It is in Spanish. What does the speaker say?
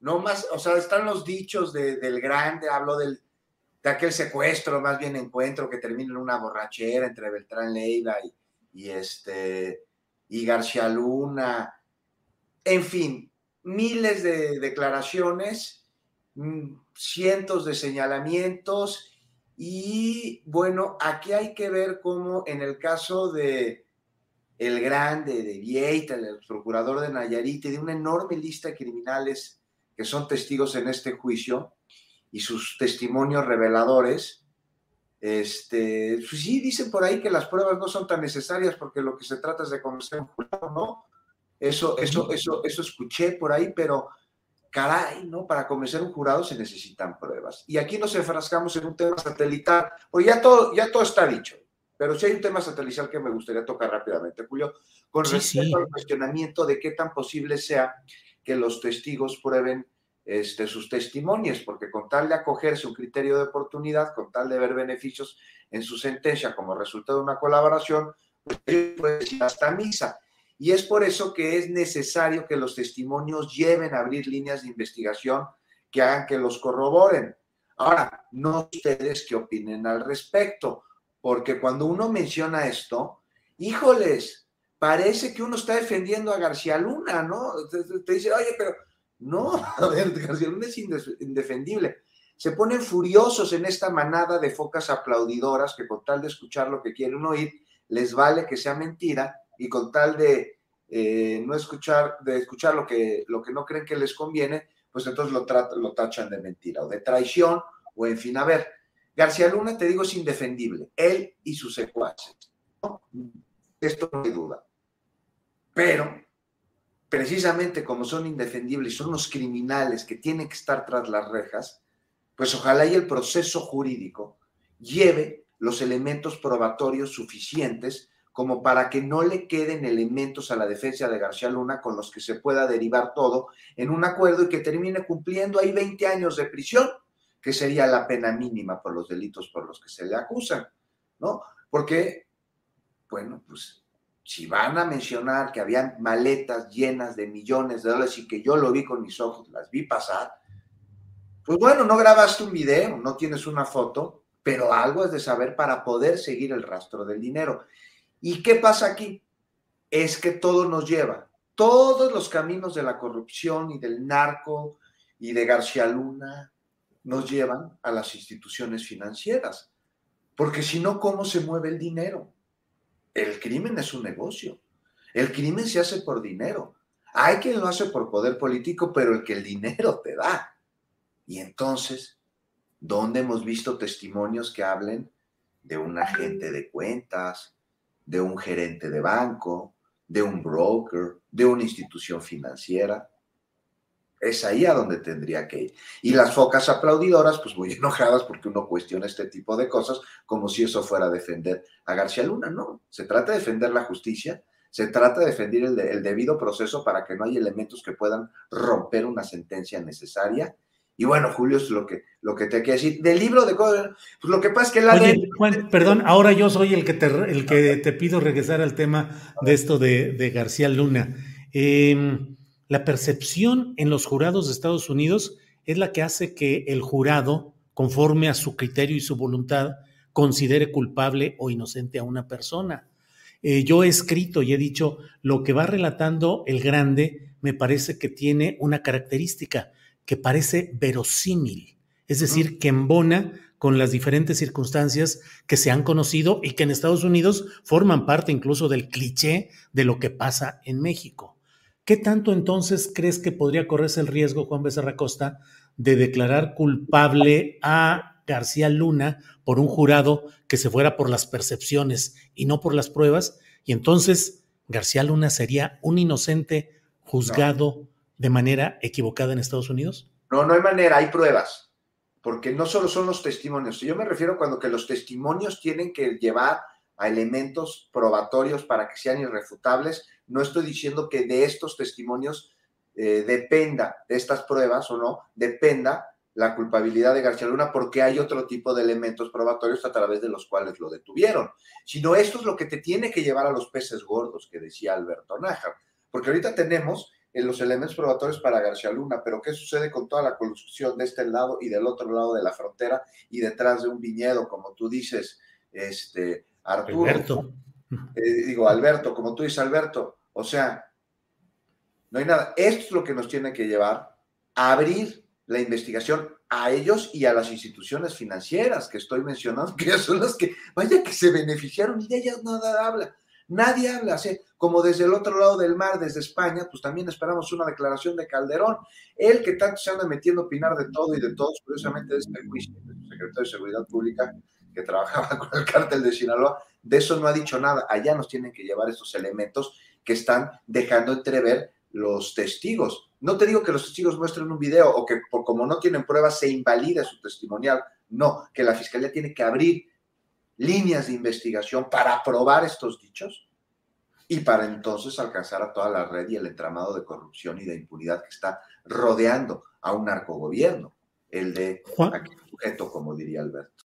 No más, o sea, están los dichos del grande, hablo del, de aquel secuestro, más bien encuentro que termina en una borrachera entre Beltrán Leiva y, este, y García Luna. En fin, miles de declaraciones, mm, cientos de señalamientos y bueno, aquí hay que ver cómo en el caso de el grande, de Vieita, el procurador de Nayarit, de una enorme lista de criminales que son testigos en este juicio y sus testimonios reveladores, este, pues sí dicen por ahí que las pruebas no son tan necesarias porque lo que se trata es de conocer un jurado, ¿no? Eso, eso, eso, eso escuché por ahí, pero caray, ¿no? Para convencer un jurado se necesitan pruebas. Y aquí nos enfrascamos en un tema satelital, pues ya todo, ya todo está dicho, pero sí hay un tema satelital que me gustaría tocar rápidamente, Julio, con respecto al cuestionamiento de qué tan posible sea que los testigos prueben este, sus testimonios, porque con tal de acogerse un criterio de oportunidad, con tal de ver beneficios en su sentencia como resultado de una colaboración, pues hasta misa. Y es por eso que es necesario que los testimonios lleven a abrir líneas de investigación que hagan que los corroboren. Ahora, no ustedes qué opinen al respecto, porque cuando uno menciona esto, híjoles, parece que uno está defendiendo a García Luna, ¿no? Te, dice, oye, pero no, a ver, García Luna es indefendible. Se ponen furiosos en esta manada de focas aplaudidoras que con tal de escuchar lo que quieren oír, les vale que sea mentira y con tal de eh, no escuchar, de escuchar lo que, lo que no creen que les conviene, pues entonces lo, lo tachan de mentira o de traición o en fin, a ver, García Luna, te digo, es indefendible, él y sus secuaces. Esto no hay duda. Pero, precisamente como son indefendibles, son los criminales que tienen que estar tras las rejas, pues ojalá y el proceso jurídico lleve los elementos probatorios suficientes como para que no le queden elementos a la defensa de García Luna con los que se pueda derivar todo en un acuerdo y que termine cumpliendo ahí 20 años de prisión, que sería la pena mínima por los delitos por los que se le acusan, ¿no? Porque, bueno, pues si van a mencionar que habían maletas llenas de millones de dólares y que yo lo vi con mis ojos, las vi pasar, pues bueno, no grabaste un video, no tienes una foto, pero algo es de saber para poder seguir el rastro del dinero. ¿Y qué pasa aquí? Es que todo nos lleva, todos los caminos de la corrupción y del narco y de García Luna nos llevan a las instituciones financieras. Porque si no, ¿cómo se mueve el dinero? El crimen es un negocio. El crimen se hace por dinero. Hay quien lo hace por poder político, pero el que el dinero te da. Y entonces, ¿dónde hemos visto testimonios que hablen de un agente de cuentas, de un gerente de banco, de un broker, de una institución financiera? Es ahí a donde tendría que ir. Y las focas aplaudidoras, pues muy enojadas porque uno cuestiona este tipo de cosas como si eso fuera a defender a García Luna. No, se trata de defender la justicia, se trata de defender el, debido proceso para que no haya elementos que puedan romper una sentencia necesaria. Y bueno, Julio, es lo que, lo que te quiero decir. Del libro de pues lo que pasa es que la Oye, Juan, perdón, ahora yo soy el que te, el que te pido regresar al tema de esto de, de García Luna. Eh, la percepción en los jurados de Estados Unidos es la que hace que el jurado, conforme a su criterio y su voluntad, considere culpable o inocente a una persona. Eh, yo he escrito y he dicho, lo que va relatando el grande me parece que tiene una característica que parece verosímil, es decir, que embona con las diferentes circunstancias que se han conocido y que en Estados Unidos forman parte incluso del cliché de lo que pasa en México. ¿Qué tanto entonces crees que podría correrse el riesgo, Juan Becerra Costa, de declarar culpable a García Luna por un jurado que se fuera por las percepciones y no por las pruebas? Y entonces García Luna sería un inocente juzgado de manera equivocada en Estados Unidos? No, no hay manera, hay pruebas, porque no solo son los testimonios. Yo me refiero cuando que los testimonios tienen que llevar a elementos probatorios para que sean irrefutables. No estoy diciendo que de estos testimonios eh, dependa, de estas pruebas o no, dependa la culpabilidad de García Luna porque hay otro tipo de elementos probatorios a través de los cuales lo detuvieron. Sino esto es lo que te tiene que llevar a los peces gordos que decía Alberto Nájar. Porque ahorita tenemos en los elementos probatorios para García Luna, pero ¿qué sucede con toda la construcción de este lado y del otro lado de la frontera y detrás de un viñedo, como tú dices, este, Arturo? Alberto. Eh, digo, Alberto, como tú dices, Alberto, o sea, no hay nada. Esto es lo que nos tiene que llevar a abrir la investigación a ellos y a las instituciones financieras que estoy mencionando, que son las que, vaya que se beneficiaron y de ellas nada habla. Nadie habla así, como desde el otro lado del mar, desde España, pues también esperamos una declaración de Calderón. Él que tanto se anda metiendo a opinar de todo y de todos, curiosamente de este juicio, el secretario de Seguridad Pública, que trabajaba con el cártel de Sinaloa, de eso no ha dicho nada. Allá nos tienen que llevar estos elementos que están dejando entrever los testigos. No te digo que los testigos muestren un video o que por, como no tienen pruebas se invalida su testimonial. No, que la fiscalía tiene que abrir líneas de investigación para probar estos dichos y para entonces alcanzar a toda la red y el entramado de corrupción y de impunidad que está rodeando a un narcogobierno, el de aquel sujeto, como diría Alberto.